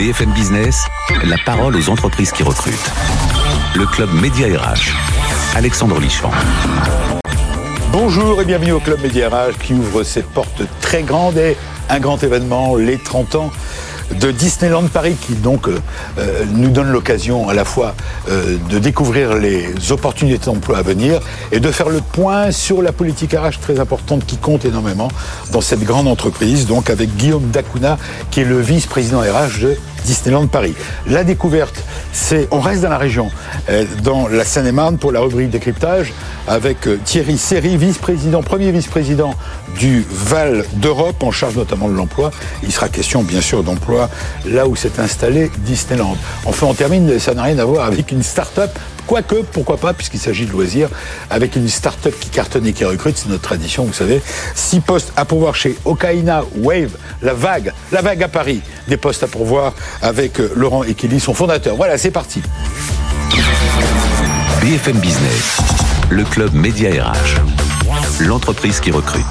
BFM Business, la parole aux entreprises qui recrutent. Le club Média RH. Alexandre Lichamp. Bonjour et bienvenue au Club Média RH qui ouvre ses portes très grandes et un grand événement, les 30 ans de Disneyland Paris qui donc euh, euh, nous donne l'occasion à la fois euh, de découvrir les opportunités d'emploi à venir et de faire le point sur la politique RH très importante qui compte énormément dans cette grande entreprise, donc avec Guillaume Dacuna qui est le vice-président RH de Disneyland Paris. La découverte, c'est on reste dans la région, dans la Seine-et-Marne pour la rubrique décryptage avec Thierry Serry, vice-président, premier vice-président du Val d'Europe en charge notamment de l'emploi. Il sera question bien sûr d'emploi là où s'est installé Disneyland. Enfin, on termine, ça n'a rien à voir avec une start-up Quoique, pourquoi pas, puisqu'il s'agit de loisirs, avec une start-up qui cartonne et qui recrute, c'est notre tradition, vous savez. Six postes à pourvoir chez Okaina Wave, la vague, la vague à Paris. Des postes à pourvoir avec euh, Laurent Ekili, son fondateur. Voilà, c'est parti. BFM Business, le club Média RH, l'entreprise qui recrute.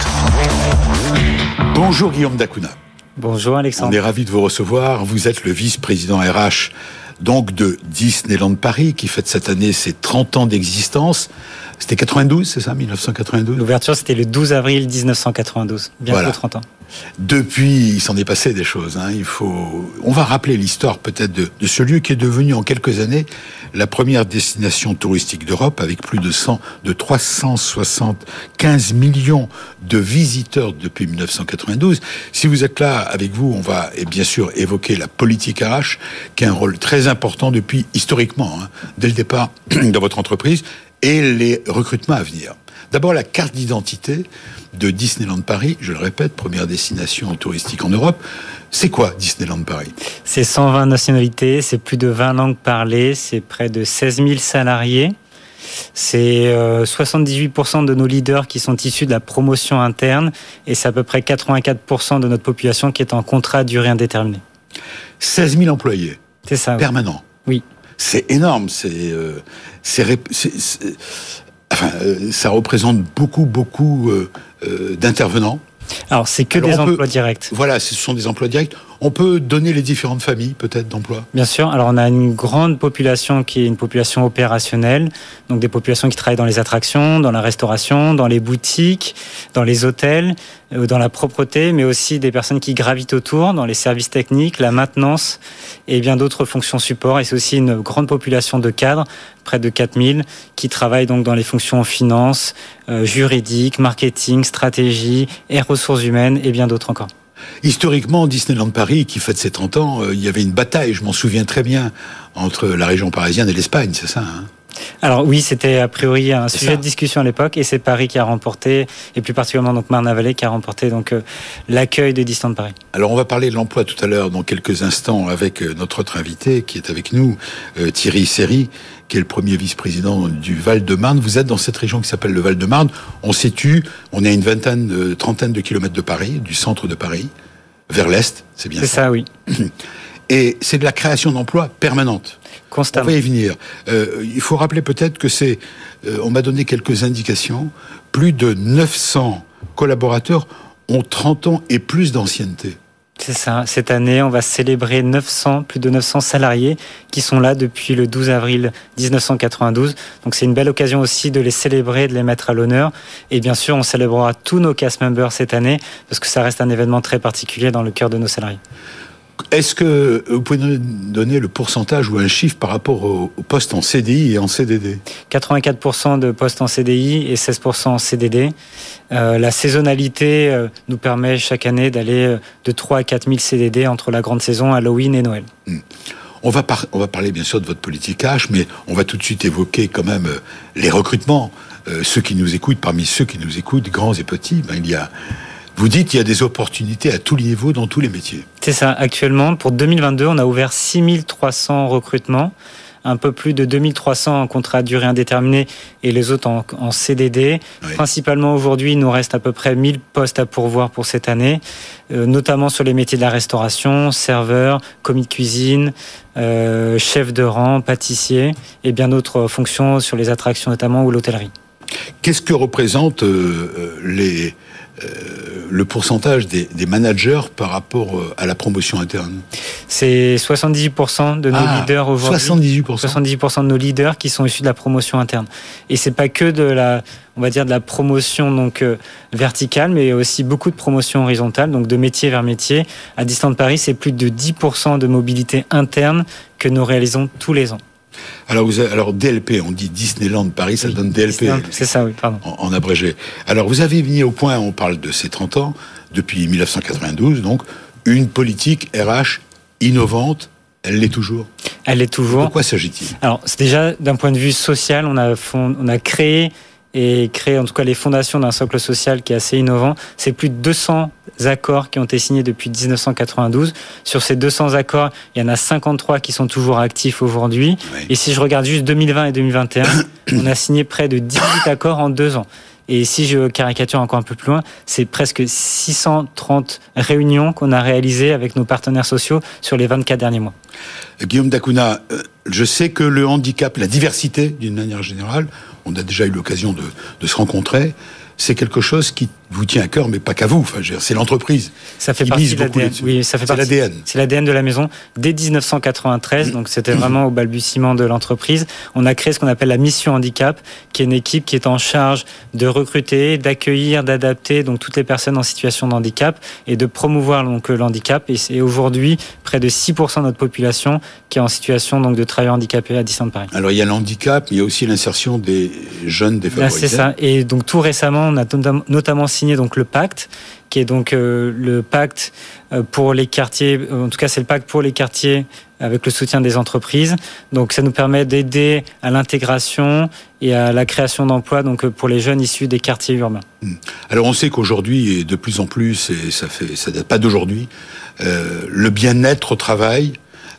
Bonjour Guillaume Dacuna. Bonjour Alexandre. On est ravi de vous recevoir. Vous êtes le vice-président RH donc de Disneyland Paris qui fête cette année ses 30 ans d'existence. C'était 92, c'est ça, 1992 L'ouverture, c'était le 12 avril 1992, bientôt 30 ans. Depuis, il s'en est passé des choses. Hein. Il faut, on va rappeler l'histoire peut-être de, de, ce lieu qui est devenu en quelques années la première destination touristique d'Europe avec plus de 100, de 375 millions de visiteurs depuis 1992. Si vous êtes là avec vous, on va et bien sûr évoquer la politique RH qui a un rôle très important depuis historiquement, hein, dès le départ de votre entreprise et les recrutements à venir. D'abord, la carte d'identité de Disneyland Paris, je le répète, première destination touristique en Europe. C'est quoi Disneyland Paris? C'est 120 nationalités, c'est plus de 20 langues parlées, c'est près de 16 000 salariés. C'est 78% euh, de nos leaders qui sont issus de la promotion interne et c'est à peu près 84% de notre population qui est en contrat à durée indéterminée. 16 000 employés. C'est ça. Permanents. Oui. C'est énorme. C'est, euh, enfin, euh, ça représente beaucoup, beaucoup euh, d'intervenants. Alors, c'est que des emplois directs. Voilà, ce sont des emplois directs. On peut donner les différentes familles, peut-être, d'emplois Bien sûr. Alors, on a une grande population qui est une population opérationnelle, donc des populations qui travaillent dans les attractions, dans la restauration, dans les boutiques, dans les hôtels, euh, dans la propreté, mais aussi des personnes qui gravitent autour, dans les services techniques, la maintenance et bien d'autres fonctions support. Et c'est aussi une grande population de cadres, près de 4000, qui travaillent donc dans les fonctions finance, euh, juridique, marketing, stratégie et ressources humaines et bien d'autres encore. Historiquement, Disneyland Paris, qui fête ses 30 ans, euh, il y avait une bataille, je m'en souviens très bien, entre la région parisienne et l'Espagne, c'est ça hein? Alors oui, c'était a priori un sujet de discussion à l'époque et c'est Paris qui a remporté et plus particulièrement donc Marne-la-Vallée qui a remporté donc euh, l'accueil de Disneyland Paris. Alors on va parler de l'emploi tout à l'heure dans quelques instants avec euh, notre autre invité qui est avec nous, Thierry Serry, qui est le premier vice-président du Val-de-Marne. Vous êtes dans cette région qui s'appelle le Val-de-Marne. On situe, on est à une vingtaine, trentaine de kilomètres de Paris, du centre de Paris, vers l'est, c'est bien ça? C'est ça, oui. Et c'est de la création d'emplois permanente. Constamment. On va y venir. Euh, il faut rappeler peut-être que c'est, euh, on m'a donné quelques indications, plus de 900 collaborateurs ont 30 ans et plus d'ancienneté. C'est ça. Cette année, on va célébrer 900, plus de 900 salariés qui sont là depuis le 12 avril 1992. Donc c'est une belle occasion aussi de les célébrer, de les mettre à l'honneur. Et bien sûr, on célébrera tous nos cast members cette année parce que ça reste un événement très particulier dans le cœur de nos salariés. Est-ce que vous pouvez nous donner le pourcentage ou un chiffre par rapport aux postes en CDI et en CDD 84% de postes en CDI et 16% en CDD. Euh, la saisonnalité euh, nous permet chaque année d'aller euh, de 3 à 4 000 CDD entre la grande saison, Halloween et Noël. Hmm. On va, on va parler bien sûr de votre politique H, mais on va tout de suite évoquer quand même les recrutements. ceux qui nous écoutent, parmi ceux qui nous écoutent, grands et petits, ben, il y a vous dites qu'il y a des opportunités à tous les niveaux, dans tous les métiers. C'est ça. Actuellement, pour 2022, on a ouvert 6300 recrutements, un peu plus de 2300 en contrat à durée indéterminée et les autres en, CDD. Principalement aujourd'hui, il nous reste à peu près 1000 postes à pourvoir pour cette année, euh, notamment sur les métiers de la restauration, serveur, commis de cuisine, euh, chef de rang, pâtissier et bien d'autres fonctions sur les attractions notamment ou l'hôtellerie. Qu'est-ce que représentent euh, les le pourcentage des, managers par rapport euh, à la promotion interne C'est 78% de nos ah, leaders aujourd'hui. 78%. 78% de nos leaders qui sont issus de la promotion interne. Et c'est pas que de la, on va dire de la promotion donc euh, verticale, mais aussi beaucoup de promotion horizontale, donc de métier vers métier. À Distant Paris, c'est plus de 10% de mobilité interne que nous réalisons tous les ans. Alors, vous alors DLP, on dit Disneyland Paris, ça donne DLP. C'est ça, oui, pardon. En, abrégé. Alors, vous avez mis au point, on parle de ces 30 ans, depuis 1992, donc, une politique RH innovante. Elle l'est toujours Elle l'est toujours. De quoi s'agit-il? Alors, c'est déjà d'un point de vue social, on a, on a créé et créer en tout cas les fondations d'un socle social qui est assez innovant. C'est plus de 200 accords qui ont été signés depuis 1992. Sur ces 200 accords, il y en a 53 qui sont toujours actifs aujourd'hui. Et si je regarde juste 2020 et 2021, on a signé près de 18 accords en deux ans. Et si je caricature encore un peu plus loin, c'est presque 630 réunions qu'on a réalisées avec nos partenaires sociaux sur les 24 derniers mois. Guillaume Dacuna, euh, je sais que le handicap, la diversité d'une manière générale, on a déjà eu l'occasion de, se rencontrer, c'est quelque chose qui vous tient à cœur, mais pas qu'à vous. Enfin, c'est l'entreprise. Ça fait partie de l'ADN. Oui, ça fait partie. l'ADN. C'est l'ADN de la maison dès 1993. Donc, c'était vraiment au balbutiement de l'entreprise. On a créé ce qu'on appelle la mission handicap, qui est une équipe qui est en charge de recruter, d'accueillir, d'adapter donc toutes les personnes en situation de handicap et de promouvoir donc l'handicap. Et c'est aujourd'hui près de 6% de notre population qui est en situation donc de travailler handicapé à distance de Paris. Alors, il y a l'handicap, mais il y a aussi l'insertion des jeunes défavorisés. c'est ça. Et donc, tout récemment, on a notamment signé donc le pacte, qui est donc euh, le pacte euh, pour les quartiers. En tout cas, c'est le pacte pour les quartiers avec le soutien des entreprises. Donc, ça nous permet d'aider à l'intégration et à la création d'emplois donc euh, pour les jeunes issus des quartiers urbains. Hmm. Alors, on sait qu'aujourd'hui et de plus en plus, et ça fait ça date pas d'aujourd'hui, le bien-être au travail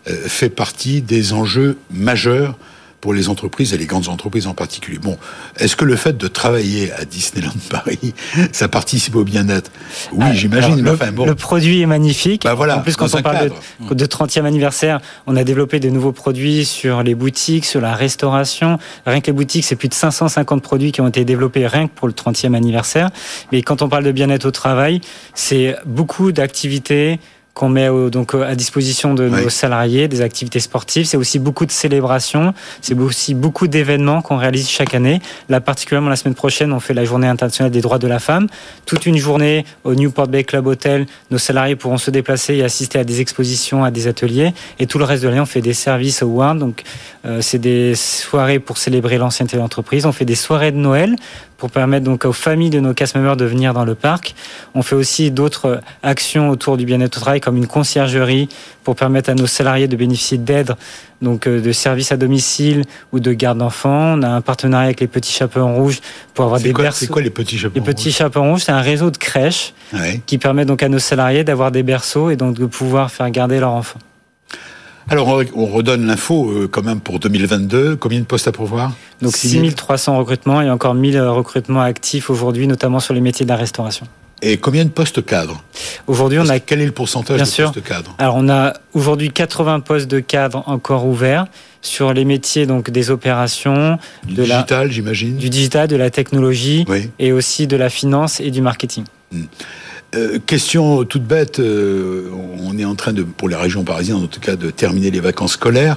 fait partie des enjeux majeurs pour les entreprises et les grandes entreprises en particulier. Bon, est-ce que le fait de travailler à Disneyland Paris, ça participe au bien-être? Oui, ah, j'imagine. Le, bon. le, produit est magnifique. Bah voilà, en plus, quand on parle de, de, 30e anniversaire, on a développé de nouveaux produits sur les boutiques, sur la restauration. Rien que les boutiques, c'est plus de 550 produits qui ont été développés rien que pour le 30e anniversaire. Mais quand on parle de bien-être au travail, c'est beaucoup d'activités qu'on met donc à disposition de nos salariés, des activités sportives. C'est aussi beaucoup de célébrations, c'est aussi beaucoup d'événements qu'on réalise chaque année. Là, particulièrement la semaine prochaine, on fait la journée internationale des droits de la femme. Toute une journée au Newport Bay Club Hotel, nos salariés pourront se déplacer et assister à des expositions, à des ateliers. Et tout le reste de l'année, on fait des services awards. Donc, euh, c'est des soirées pour célébrer l'ancienneté de l'entreprise. On fait des soirées de Noël pour permettre donc aux familles de nos cast members de venir dans le parc. On fait aussi d'autres actions autour du bien-être au travail, comme une conciergerie pour permettre à nos salariés de bénéficier d'aide, donc euh, de services à domicile ou de garde d'enfants. On a un partenariat avec les Petits Chapeaux Rouges pour avoir des berceaux. C'est quoi les Petits Chapeaux Les Petits Chapeaux Rouges, c'est un réseau de crèches qui permet donc à nos salariés d'avoir des berceaux et donc de pouvoir faire garder leurs enfants. Alors, on redonne l'info euh, quand même pour 2022. Combien de postes à pourvoir? Donc 6300 recrutements et encore 1000 recrutements actifs aujourd'hui, notamment sur les métiers de la restauration. Et combien de postes cadres? Aujourd'hui, on a. Quel est le pourcentage de postes cadres? Alors, on a aujourd'hui 80 postes de cadres encore ouverts sur les métiers donc des opérations, du digital, j'imagine, du digital, de la technologie, et aussi de la finance et du marketing. Hmm. Euh, question toute bête, euh, on est en train de, pour les régions parisiennes en tout cas, de terminer les vacances scolaires.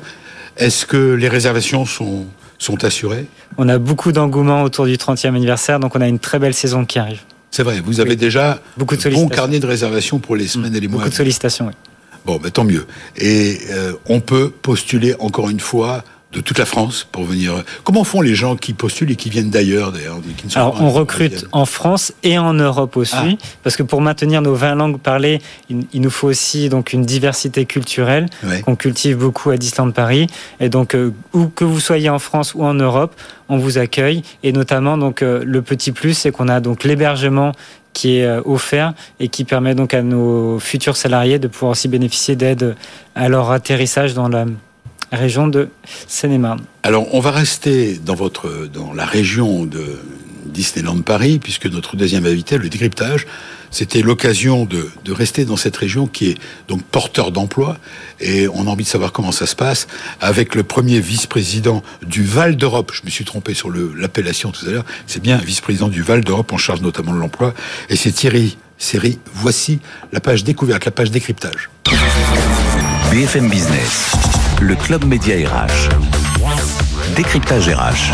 Est-ce que les réservations sont, sont assurées? On a beaucoup d'engouement autour du 30e anniversaire, donc on a une très belle saison qui arrive. C'est vrai, vous avez déjà beaucoup de bon carnet de réservations pour les semaines et les mois. Beaucoup de sollicitations, oui. Bon, ben, tant mieux. Et euh, on peut postuler encore une fois de toute la France pour venir. Comment font les gens qui postulent et qui viennent d'ailleurs d'ailleurs Alors on recrute en France et en Europe aussi, ah. parce que pour maintenir nos 20 langues parlées, il, nous faut aussi donc une diversité culturelle qu'on cultive beaucoup à Disneyland Paris. Et donc euh, où que vous soyez en France ou en Europe, on vous accueille. Et notamment donc euh, le petit plus, c'est qu'on a donc l'hébergement qui est euh, offert et qui permet donc à nos futurs salariés de pouvoir aussi bénéficier d'aide à leur atterrissage dans la région de Seine-et-Marne. Alors, on va rester dans votre dans la région de Disneyland Paris, puisque notre deuxième invité, le décryptage, c'était l'occasion de, de, rester dans cette région qui est donc porteur d'emploi. Et on a envie de savoir comment ça se passe avec le premier vice-président du Val d'Europe. Je me suis trompé sur l'appellation tout à l'heure. C'est bien vice-président du Val d'Europe en charge notamment de l'emploi. Et c'est Thierry Série. Voici la page découverte, la page décryptage. BFM Business, le club média RH. Décryptage RH.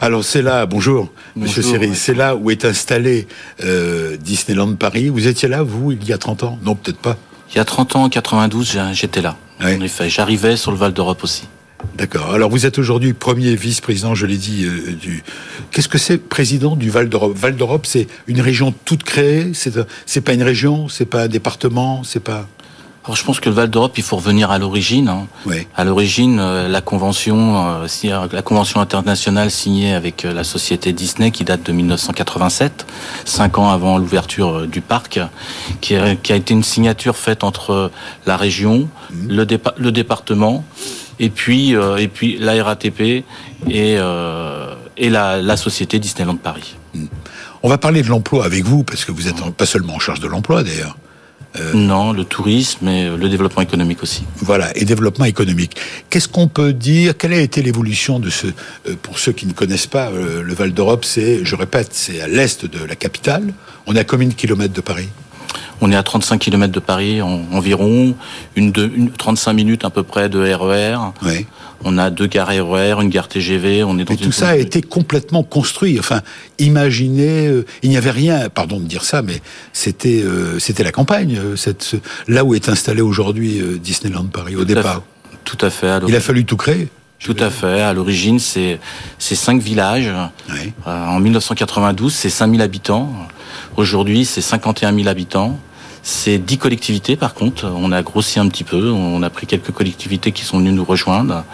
Alors c'est là, bonjour, Monsieur Siri, c'est là où est installé euh, Disneyland Paris. Vous étiez là, vous, il y a 30 ans? Non, peut-être pas. Il y a 30 ans, en 92, j'étais là. En effet, j'arrivais sur le Val d'Europe aussi. D'accord. Alors vous êtes aujourd'hui premier vice-président, je l'ai dit, euh, du. Qu'est-ce que c'est président du Val d'Europe? Val d'Europe, c'est une région toute créée. C'est pas une région, c'est pas un département, c'est pas. Alors, je pense que le Val d'Europe, il faut revenir à l'origine. Hein. Oui. À l'origine, euh, la convention, euh, la convention internationale signée avec la société Disney, qui date de 1987, cinq ans avant l'ouverture du parc, qui a, qui a, été une signature faite entre la région, mmh. le, dépa le département et puis euh, et puis la RATP et euh, et la, la, société Disneyland Paris. Hmm. On va parler de l'emploi avec vous parce que vous êtes pas seulement en charge de l'emploi d'ailleurs. Euh... Non, le tourisme et le développement économique aussi. Voilà, et développement économique. Qu'est-ce qu'on peut dire? Quelle a été l'évolution de ce euh, Pour ceux qui ne connaissent pas, euh, le Val d'Europe, c'est, je répète, c'est à l'est de la capitale. On est à combien de kilomètres de Paris? On est à 35 km de Paris en, environ, une, de, une 35 minutes à peu près de RER. Oui. On a deux gares RER, une gare TGV. On est dans Mais tout ça a été complètement construit. Enfin, imaginez, euh, il n'y avait rien. Pardon de dire ça, mais c'était euh, c'était la campagne. Euh, cette, là où est installé aujourd'hui euh, Disneyland Paris au tout départ. À tout à fait. il a fallu tout créer. Tout à fait. À l'origine, c'est c'est cinq villages. Oui. En 1992, c'est 5000 habitants. Aujourd'hui, c'est 51 000 habitants. C'est 10 collectivités par contre, on a grossi un petit peu, on a pris quelques collectivités qui sont venues nous rejoindre.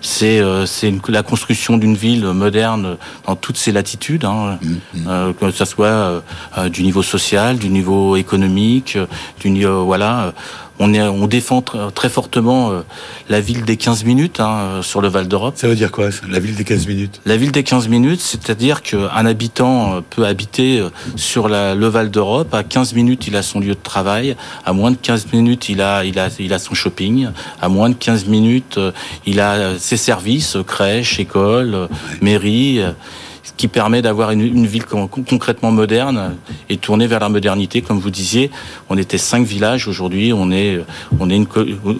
C'est euh, la construction d'une ville moderne dans toutes ses latitudes, hein, Mmh, euh, que ce soit euh, du niveau social, du niveau économique, du niveau voilà. On, est, on défend tr très fortement euh, la ville des 15 minutes hein, sur le Val d'Europe. Ça veut dire quoi, ça, la ville des 15 minutes? La ville des 15 minutes, c'est-à-dire qu'un habitant peut habiter euh, sur la, le Val d'Europe. À 15 minutes, il a son lieu de travail. À moins de 15 minutes, il a, il a, il a son shopping. À moins de 15 minutes, euh, il a ses services, crèche, école, mairie qui permet d'avoir une, une, ville concrètement moderne et tournée vers la modernité. Comme vous disiez, on était cinq villages. Aujourd'hui, on est, on est une,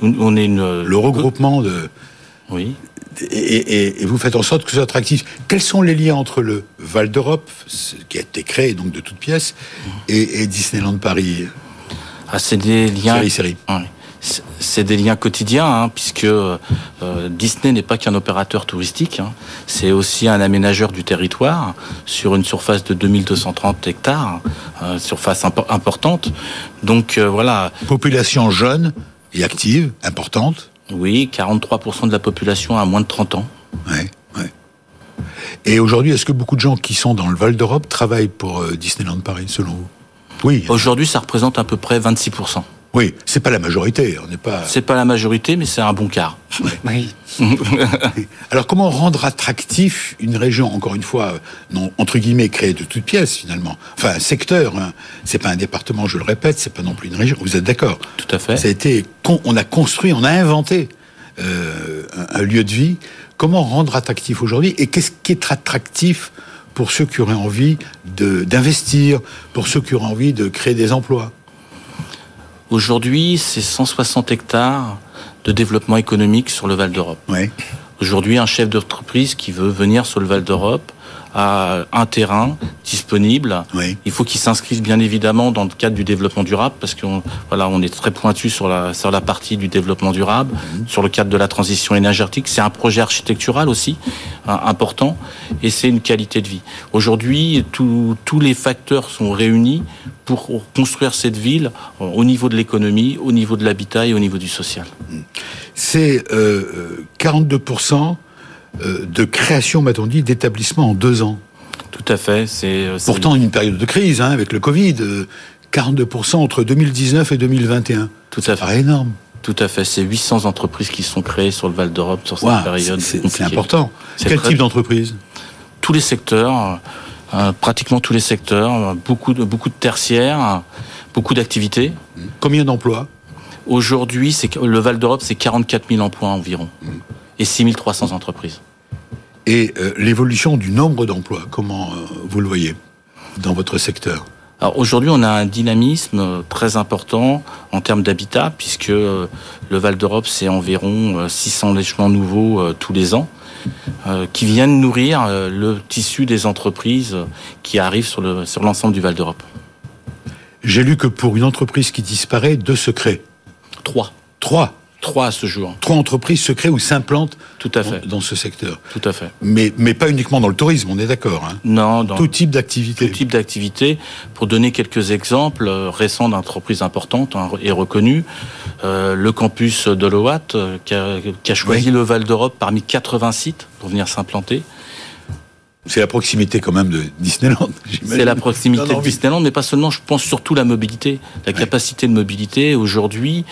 on est une. Le regroupement de. Oui. Et, et, et, vous faites en sorte que ce soit attractif. Quels sont les liens entre le Val d'Europe, qui a été créé donc de toutes pièces, et, et Disneyland Paris? Ah, C'est des liens. Série, série. Ouais c'est des liens quotidiens, hein, puisque euh, Disney n'est pas qu'un opérateur touristique, hein, c'est aussi un aménageur du territoire sur une surface de 2230 hectares, euh, surface imp importante. Donc euh, voilà. Population jeune et active, importante. Oui, 43% de la population a moins de 30 ans. Ouais, ouais. Et aujourd'hui, est-ce que beaucoup de gens qui sont dans le Val d'Europe travaillent pour Disneyland Paris, selon vous? Oui. Aujourd'hui, ça représente à peu près 26%. Oui, c'est pas la majorité. On n'est pas. C'est pas la majorité, mais c'est un bon quart. Oui. Alors, comment rendre attractif une région, encore une fois, non entre guillemets créée de toutes pièces finalement, enfin un secteur. Hein. C'est pas un département, je le répète, c'est pas non plus une région. Vous êtes d'accord Tout à fait. Ça a été, on a construit, on a inventé euh, un, un lieu de vie. Comment rendre attractif aujourd'hui Et qu'est-ce qui est attractif pour ceux qui auraient envie d'investir, pour ceux qui auraient envie de créer des emplois? Aujourd'hui, c'est 160 hectares de développement économique sur le Val d'Europe. Aujourd'hui, un chef d'entreprise qui veut venir sur le Val d'Europe a un terrain disponible. Oui. Il faut qu'il s'inscrive bien évidemment dans le cadre du développement durable parce qu'on voilà, on est très pointu sur la sur la partie du développement durable, mmh. sur le cadre de la transition énergétique. C'est un projet architectural aussi hein, important et c'est une qualité de vie. Aujourd'hui, tous les facteurs sont réunis pour construire cette ville au niveau de l'économie, au niveau de l'habitat et au niveau du social. C'est euh, 42% de création, m'a-t-on dit, d'établissements en deux ans. Tout à fait. C'est pourtant une période de crise hein, avec le Covid. 42% entre 2019 et 2021. Tout à fait. énorme. Tout à fait. C'est 800 entreprises qui sont créées sur le Val d'Europe sur cette wow, période. C'est important. Quel très... type d'entreprise? Tous les secteurs, euh, pratiquement tous les secteurs, beaucoup de, beaucoup de tertiaires, beaucoup d'activités. Combien d'emplois? Aujourd'hui, le Val d'Europe, c'est 44 000 emplois environ et 6 300 entreprises. Et euh, l'évolution du nombre d'emplois, comment euh, vous le voyez dans votre secteur? Alors aujourd'hui, on a un dynamisme très important en termes d'habitat, puisque le Val d'Europe, c'est environ 600 logements nouveaux tous les ans. Euh, qui viennent nourrir euh, le tissu des entreprises qui arrivent sur l'ensemble sur du Val d'Europe. J'ai lu que pour une entreprise qui disparaît, deux secrets. Trois. Trois? Trois à ce jour. Trois entreprises se créent ou s'implantent Tout à fait. dans ce secteur. Tout à fait. Mais, mais pas uniquement dans le tourisme, on est d'accord. Hein. Non, dans tout type d'activité. Tout type d'activité. Pour donner quelques exemples euh, récents d'entreprises importantes hein, et reconnues, euh, le campus de l'OAT euh, qui, a, choisi le Val d'Europe parmi 80 sites pour venir s'implanter. C'est la proximité quand même de Disneyland. C'est la proximité de Disneyland, mais pas seulement. Je pense surtout la mobilité, la capacité de mobilité. Aujourd'hui,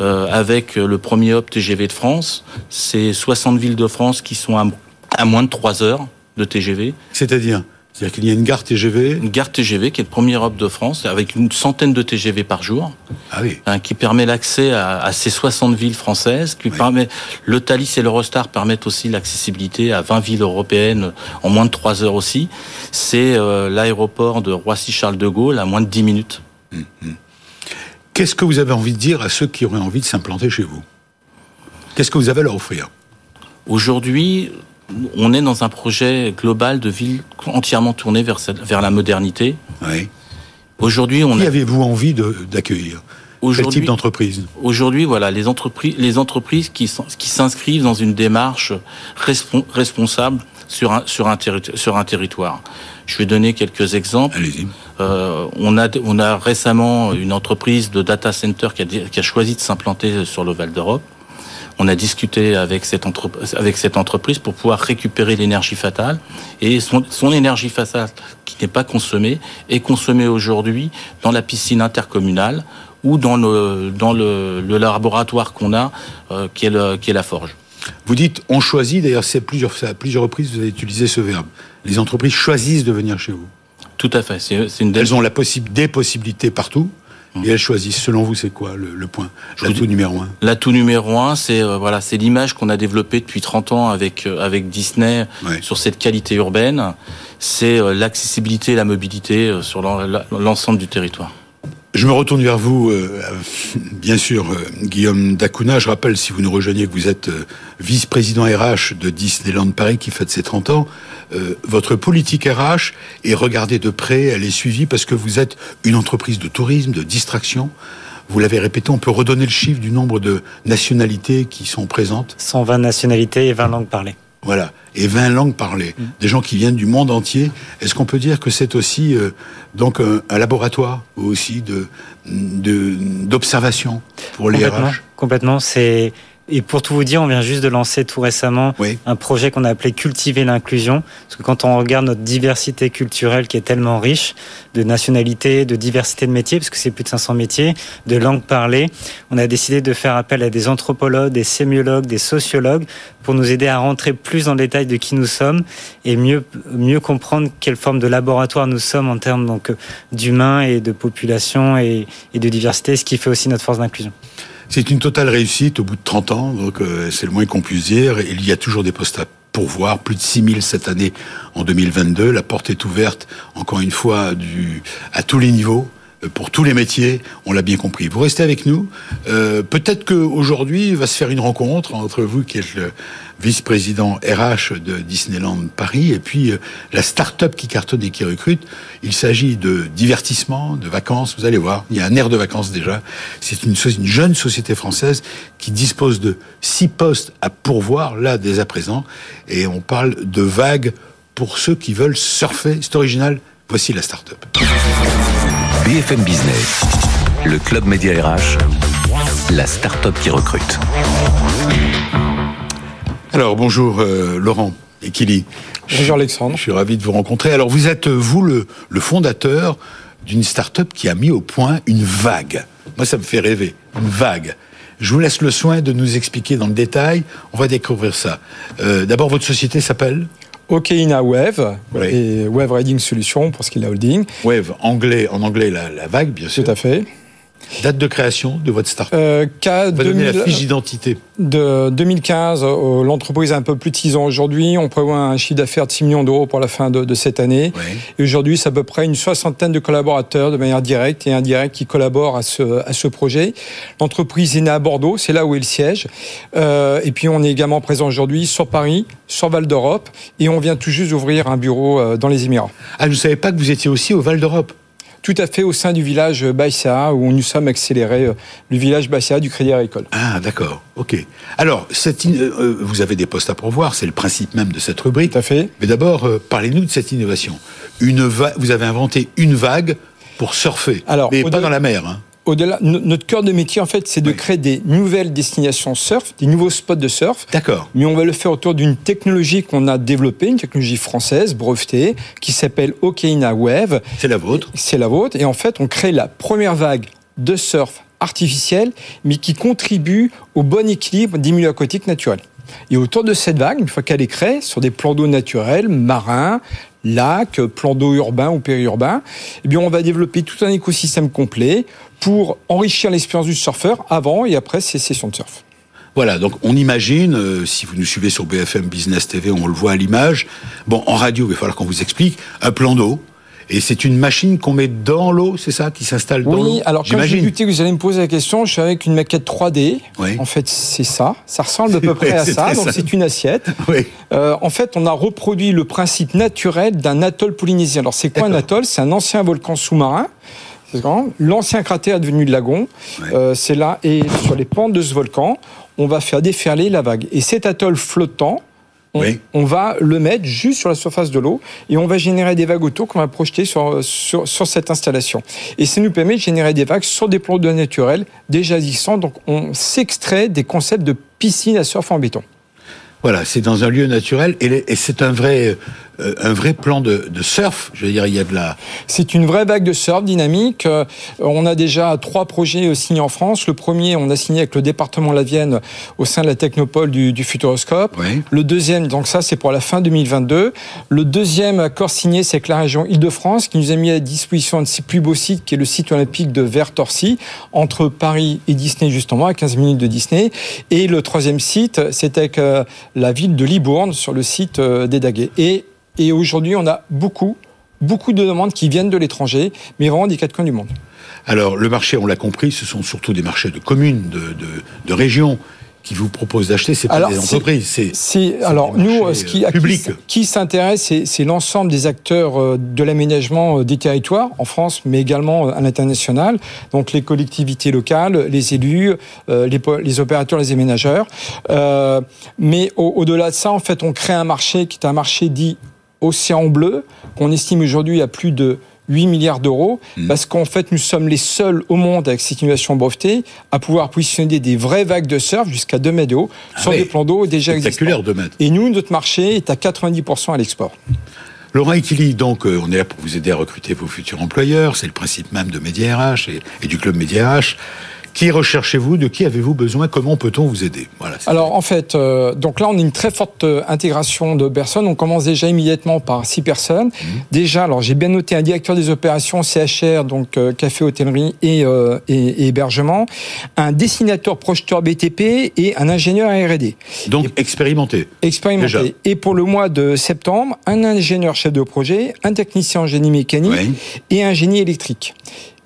euh, avec le premier hop TGV de France, c'est 60 villes de France qui sont à, à moins de 3 heures de TGV. C'est-à-dire c'est-à-dire qu'il y a une gare TGV Une gare TGV qui est le premier Europe de France, avec une centaine de TGV par jour, ah oui. hein, qui permet l'accès à, à, ces 60 villes françaises, qui permet, le Thalys et l'Eurostar permettent aussi l'accessibilité à 20 villes européennes en moins de 3 heures aussi. C'est euh, l'aéroport de Roissy-Charles de Gaulle à moins de 10 minutes. Hum, hum. Qu'est-ce que vous avez envie de dire à ceux qui auraient envie de s'implanter chez vous? Qu'est-ce que vous avez à leur offrir? Aujourd'hui, on est dans un projet global de ville entièrement tourné vers, vers la modernité. Oui. Aujourd'hui, on qui avez-vous envie d'accueillir? Quel type d'entreprise? Aujourd'hui, voilà, les entreprises, les entreprises qui, qui s'inscrivent dans une démarche responsable sur un, sur un, sur un territoire. Je vais donner quelques exemples. Allez-y. Euh, on, a, on a récemment une entreprise de data center qui a, qui a choisi de s'implanter sur le Val d'Europe. On a discuté avec cette, avec cette entreprise pour pouvoir récupérer l'énergie fatale. Et son, son énergie fatale qui n'est pas consommée est consommée aujourd'hui dans la piscine intercommunale ou dans le, dans le, le laboratoire qu'on a, euh, qui, est le, qui est la forge. Vous dites on choisit, d'ailleurs c'est plusieurs, à plusieurs reprises vous avez utilisé ce verbe. Les entreprises choisissent de venir chez vous. Tout à fait. C'est une Elles ont la possible, des possibilités partout. Et elles choisissent. Selon vous, c'est quoi le, le point L'atout numéro un? L'atout numéro un, c'est euh, voilà, c'est l'image qu'on a développée depuis 30 ans avec euh, avec Disney ouais. sur cette qualité urbaine. C'est euh, l'accessibilité et la mobilité euh, sur l'ensemble du territoire. Je me retourne vers vous, euh, bien sûr, euh, Guillaume Dacuna. Je rappelle, si vous nous rejoignez, que vous êtes euh, vice-président RH de Disneyland Paris qui fête ses 30 ans. votre politique RH est regardée de près, elle est suivie parce que vous êtes une entreprise de tourisme, de distraction. Vous l'avez répété, on peut redonner le chiffre du nombre de nationalités qui sont présentes 120 nationalités et 20 langues parlées. Voilà, et 20 langues parlées, mmh. des gens qui viennent du monde entier. Est-ce qu'on peut dire que c'est aussi euh, donc un, un, laboratoire aussi de d'observation pour les RH? Complètement, c'est et pour tout vous dire, on vient juste de lancer tout récemment oui. un projet qu'on a appelé Cultiver l'inclusion. Parce que quand on regarde notre diversité culturelle qui est tellement riche, de nationalités, de diversité de métiers, parce que c'est plus de 500 métiers, de langues parlées, on a décidé de faire appel à des anthropologues, des sémiologues, des sociologues pour nous aider à rentrer plus dans le détail de qui nous sommes et mieux, mieux comprendre quelle forme de laboratoire nous sommes en termes donc d'humains et de population et, et de diversité, ce qui fait aussi notre force d'inclusion. C'est une totale réussite au bout de 30 ans, donc euh, c'est le moins qu'on puisse dire. Il y a toujours des postes à pourvoir, plus de 6000 cette année en 2022. La porte est ouverte, encore une fois, du, à tous les niveaux pour tous les métiers, on l'a bien compris. Vous restez avec nous. Euh, Peut-être qu'aujourd'hui va se faire une rencontre entre vous, qui êtes le vice-président RH de Disneyland Paris, et puis euh, la start-up qui cartonne et qui recrute. Il s'agit de divertissement, de vacances. Vous allez voir, il y a un air de vacances déjà. C'est une, une, jeune société française qui dispose de six postes à pourvoir là dès à présent, et on parle de vagues pour ceux qui veulent surfer. C'est original. Voici la start-up. BFM Business, le club média RH, la start-up qui recrute. Alors bonjour euh, Laurent et Kili. Bonjour Alexandre. Je suis ravi de vous rencontrer. Alors vous êtes vous le, le fondateur d'une start-up qui a mis au point une vague. Moi ça me fait rêver, une vague. Je vous laisse le soin de nous expliquer dans le détail. On va découvrir ça. Euh, D'abord votre société s'appelle? Okeina Wave Oui. et Wave Riding Solutions pour ce qui est la holding. Wave, anglais, en anglais, la, la vague, bien sûr. Tout à fait. Date de création de votre start-up. Euh, K la 2000 fiche d'identité. de 2015, euh, l'entreprise a un peu plus de 6 ans aujourd'hui. On prévoit un chiffre d'affaires de 6 millions d'euros pour la fin de, de cette année. Et aujourd'hui, c'est à peu près une soixantaine de collaborateurs de manière directe et indirecte qui collaborent à ce, à ce projet. L'entreprise est née à Bordeaux, c'est là où est le siège. Euh, et puis, on est également présent aujourd'hui sur Paris, sur Val d'Europe, et on vient tout juste d'ouvrir un bureau euh, dans les Émirats. Ah, je ne savais pas que vous étiez aussi au Val d'Europe. Tout à fait au sein du village Baïsa, où nous sommes accélérés, euh, le village Baïsa du Crédit Agricole. Ah, d'accord. Ok. Alors, cette in- euh, vous avez des postes à pourvoir, c'est le principe même de cette rubrique. Tout à fait. Mais d'abord, euh, parlez-nous de cette innovation. Une vous avez inventé une vague pour surfer, Alors, mais pas dans la mer. Hein. Au-delà, no- notre cœur de métier, en fait, c'est de Oui. créer des nouvelles destinations surf, des nouveaux spots de surf. D'accord. Mais on va le faire autour d'une technologie qu'on a développée, une technologie française, brevetée, qui s'appelle Okeina Wave. C'est la vôtre. C'est la vôtre. Et en fait, on crée la première vague de surf artificielle, mais qui contribue au bon équilibre des milieux aquatiques naturels. Et autour de cette vague, une fois qu'elle est créée, sur des plans d'eau naturels, marins, lacs, plans d'eau urbains ou périurbains, eh bien, on va développer tout un écosystème complet pour enrichir l'expérience du surfeur avant et après ces sessions de surf. Voilà, donc on imagine, euh, si vous nous suivez sur BFM Business TV, on le voit à l'image. Bon, en radio, il va falloir qu'on vous explique. Un plan d'eau. Et c'est une machine qu'on met dans l'eau, c'est ça, qui s'installe dans l'eau Oui, alors quand j'ai que vous allez me poser la question, je suis avec une maquette 3D. Oui. En fait, c'est ça. Ça ressemble à peu près à ça. Donc, c'est une assiette. Oui. Euh, en fait, on a reproduit le principe naturel d'un atoll polynésien. Alors, c'est quoi un atoll? C'est un ancien volcan sous-marin. L'ancien cratère est devenu le lagon. Ouais. Euh, c'est là. Et sur les pentes de ce volcan, on va faire déferler la vague. Et cet atoll flottant, on, Oui. on va le mettre juste sur la surface de l'eau et on va générer des vagues autour qu'on va projeter sur, sur, sur cette installation. Et ça nous permet de générer des vagues sur des plans d'eau naturels déjà existants. Donc, on s'extrait des concepts de piscine à surf en béton. Voilà, c'est dans un lieu naturel et, c'est un vrai, euh, un vrai plan de, de surf. Je veux dire, il y a de la. C'est une vraie vague de surf dynamique. Euh, On a déjà trois projets signés en France. Le premier, on a signé avec le département de la Vienne au sein de la technopole du, du Futuroscope. Oui. Le deuxième, donc ça, c'est pour la fin 2022. Le deuxième accord signé, c'est avec la région Île-de-France qui nous a mis à disposition un de ses plus beaux sites, qui est le site olympique de Vers-Torcy, entre Paris et Disney, justement, à 15 minutes de Disney. Et le troisième site, c'est avec euh, la ville de Libourne, sur le site des Daguets. Et, et aujourd'hui, on a beaucoup, beaucoup de demandes qui viennent de l'étranger, mais vraiment des quatre coins du monde. Alors, le marché, on l'a compris, ce sont surtout des marchés de communes, de, de, de régions qui vous proposent d'acheter. C'est pas Alors, des entreprises. C'est C'est alors nous, ce qui, euh, qui- s'intéresse, c'est, c'est l'ensemble des acteurs euh, de l'aménagement euh, des territoires en France, mais également à l'international. Donc les collectivités locales, les élus, les, opérateurs, les aménageurs. Euh, mais au- au-delà de ça, en fait, on crée un marché qui est un marché dit océan bleu, qu'on estime aujourd'hui à plus de 8 milliards d'euros, Mmh. parce qu'en fait, nous sommes les seuls au monde avec cette innovation brevetée à pouvoir positionner des vraies vagues de surf jusqu'à 2 mètres de haut sur oui. des plans d'eau déjà existants. mètres. Et nous, notre marché est à 90% à l'export. Laurent Ikili, donc, euh, on est là pour vous aider à recruter vos futurs employeurs. C'est le principe même de Média RH et, et du club Média RH. Qui recherchez-vous De qui avez-vous besoin Comment peut-on vous aider Voilà. Alors en fait, euh, donc là on a une très forte euh, intégration de personnes. On commence déjà immédiatement par six personnes. Déjà, alors j'ai bien noté un directeur des opérations CHR, donc euh, café, hôtellerie et, euh, et, et hébergement, un dessinateur projeteur BTP et un ingénieur R&D donc, expérimenté. expérimenté. Déjà. Et pour le mois de septembre, un ingénieur chef de projet, un technicien en génie mécanique Oui. et un génie électrique.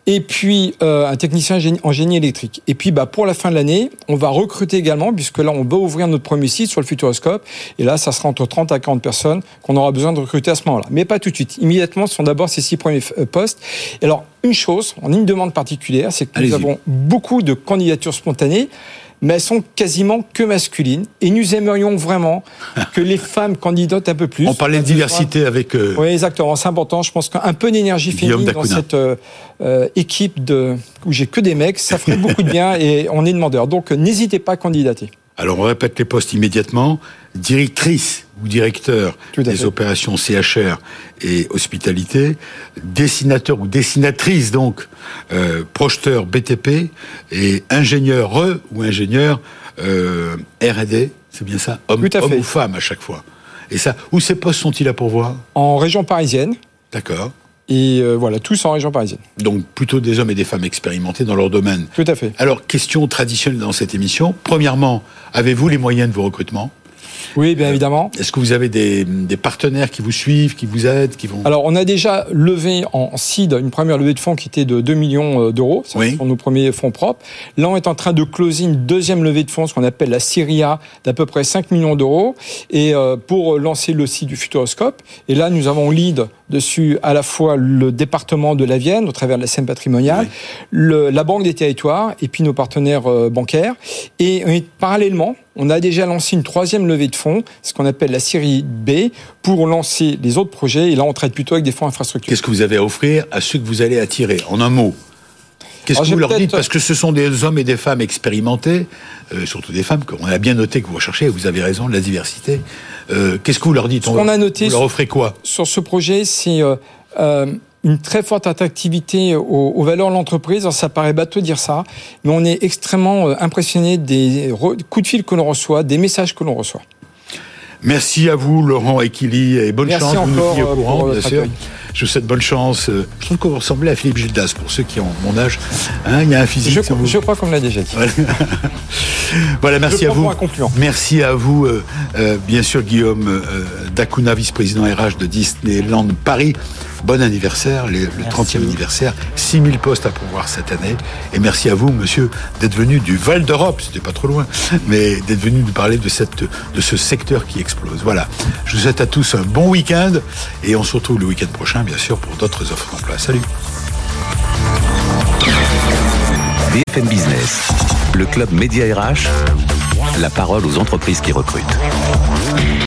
Et puis euh, un technicien en génie- électrique. Et puis bah, pour la fin de l'année, on va recruter également, puisque là on va ouvrir notre premier site sur le Futuroscope. Et là, ça sera entre 30 à 40 personnes qu'on aura besoin de recruter à ce moment-là. Mais pas tout de suite. Immédiatement, ce sont d'abord ces six premiers euh, postes. Et alors, une chose, on a une demande particulière, c'est que nous avons beaucoup de candidatures spontanées mais elles sont quasiment que masculines. Et nous aimerions vraiment que les femmes candidatent un peu plus. On parlait de diversité avec. euh, Oui, exactement. C'est important. Je pense qu'un peu d'énergie féminine dans cette euh, euh, équipe de, où j'ai que des mecs, ça ferait beaucoup de bien et on est demandeur. Donc, n'hésitez pas à candidater. Alors, on répète les postes immédiatement. Directrice ou directeur des fait. opérations CHR et hospitalité, dessinateur ou dessinatrice, donc, euh, projeteur BTP et ingénieur re ou ingénieur euh, R&D, c'est bien ça? Homme, ou femme à chaque fois. Et ça, où ces postes sont-ils à pourvoir? En région parisienne. D'accord. Et euh, voilà, tous en région parisienne. Donc plutôt des hommes et des femmes expérimentés dans leur domaine. Tout à fait. Alors, question traditionnelle dans cette émission. Premièrement, avez-vous les moyens de vos recrutements? Oui, bien évidemment. Est-ce que vous avez des, des partenaires qui vous suivent, qui vous aident, qui vont Alors, on a déjà levé en seed une première levée de fonds qui était de 2 millions euh, d'euros. Ce Oui. sont nos premiers fonds propres. Là, on est en train de closer une deuxième levée de fonds, ce qu'on appelle la Syria, d'à peu près 5 millions d'euros, et euh, pour lancer le site du Futuroscope. Et là, nous avons lead dessus à la fois le département de la Vienne, au travers de la scène patrimoniale, le- la Banque des Territoires, et puis nos partenaires euh, bancaires. Et, et parallèlement, on a déjà lancé une troisième levée de fonds, ce qu'on appelle la série B, pour lancer les autres projets. Et là, on traite plutôt avec des fonds infrastructures. Qu'est-ce que vous avez à offrir à ceux que vous allez attirer? En un mot. Qu'est-ce que vous leur dites? Parce que ce sont des hommes et des femmes expérimentés, euh, surtout des femmes, qu'on a bien noté que vous recherchez, et vous avez raison, de la diversité. Euh, Qu'est-ce que vous leur dites Ce qu'on a noté Vous leur sur- offrez quoi sur ce projet, c'est euh, euh, une très forte attractivité aux, aux valeurs de l'entreprise. Alors, Ça paraît bateau de dire ça, mais on est extrêmement impressionné des re- coups de fil que l'on reçoit, des messages que l'on reçoit. Merci à vous, Laurent Equili, et bonne Merci chance. Vous nous encore, tenez au courant, pour bien votre sûr. Je vous souhaite bonne chance. Euh, Je trouve que vous ressemblez à Philippe Gildas, pour ceux qui ont mon âge. Hein, il y a un physique. Je, vous. crois qu'on l'a déjà dit. Voilà, merci à vous. pour un compliment. Merci à vous, bien sûr, Guillaume euh, Dacuna, vice-président RH de Disneyland Paris. Bon anniversaire, les- le 30e anniversaire. 6000 postes à pourvoir cette année. Et merci à vous, monsieur, d'être venu du Val d'Europe, c'était pas trop loin, mais d'être venu nous parler de, cette, de ce secteur qui explose. Voilà. Je vous souhaite à tous un bon week-end et on se retrouve le week-end prochain, bien sûr, pour d'autres offres d'emploi. Salut. BFM Business, le club Média RH, la parole aux entreprises qui recrutent.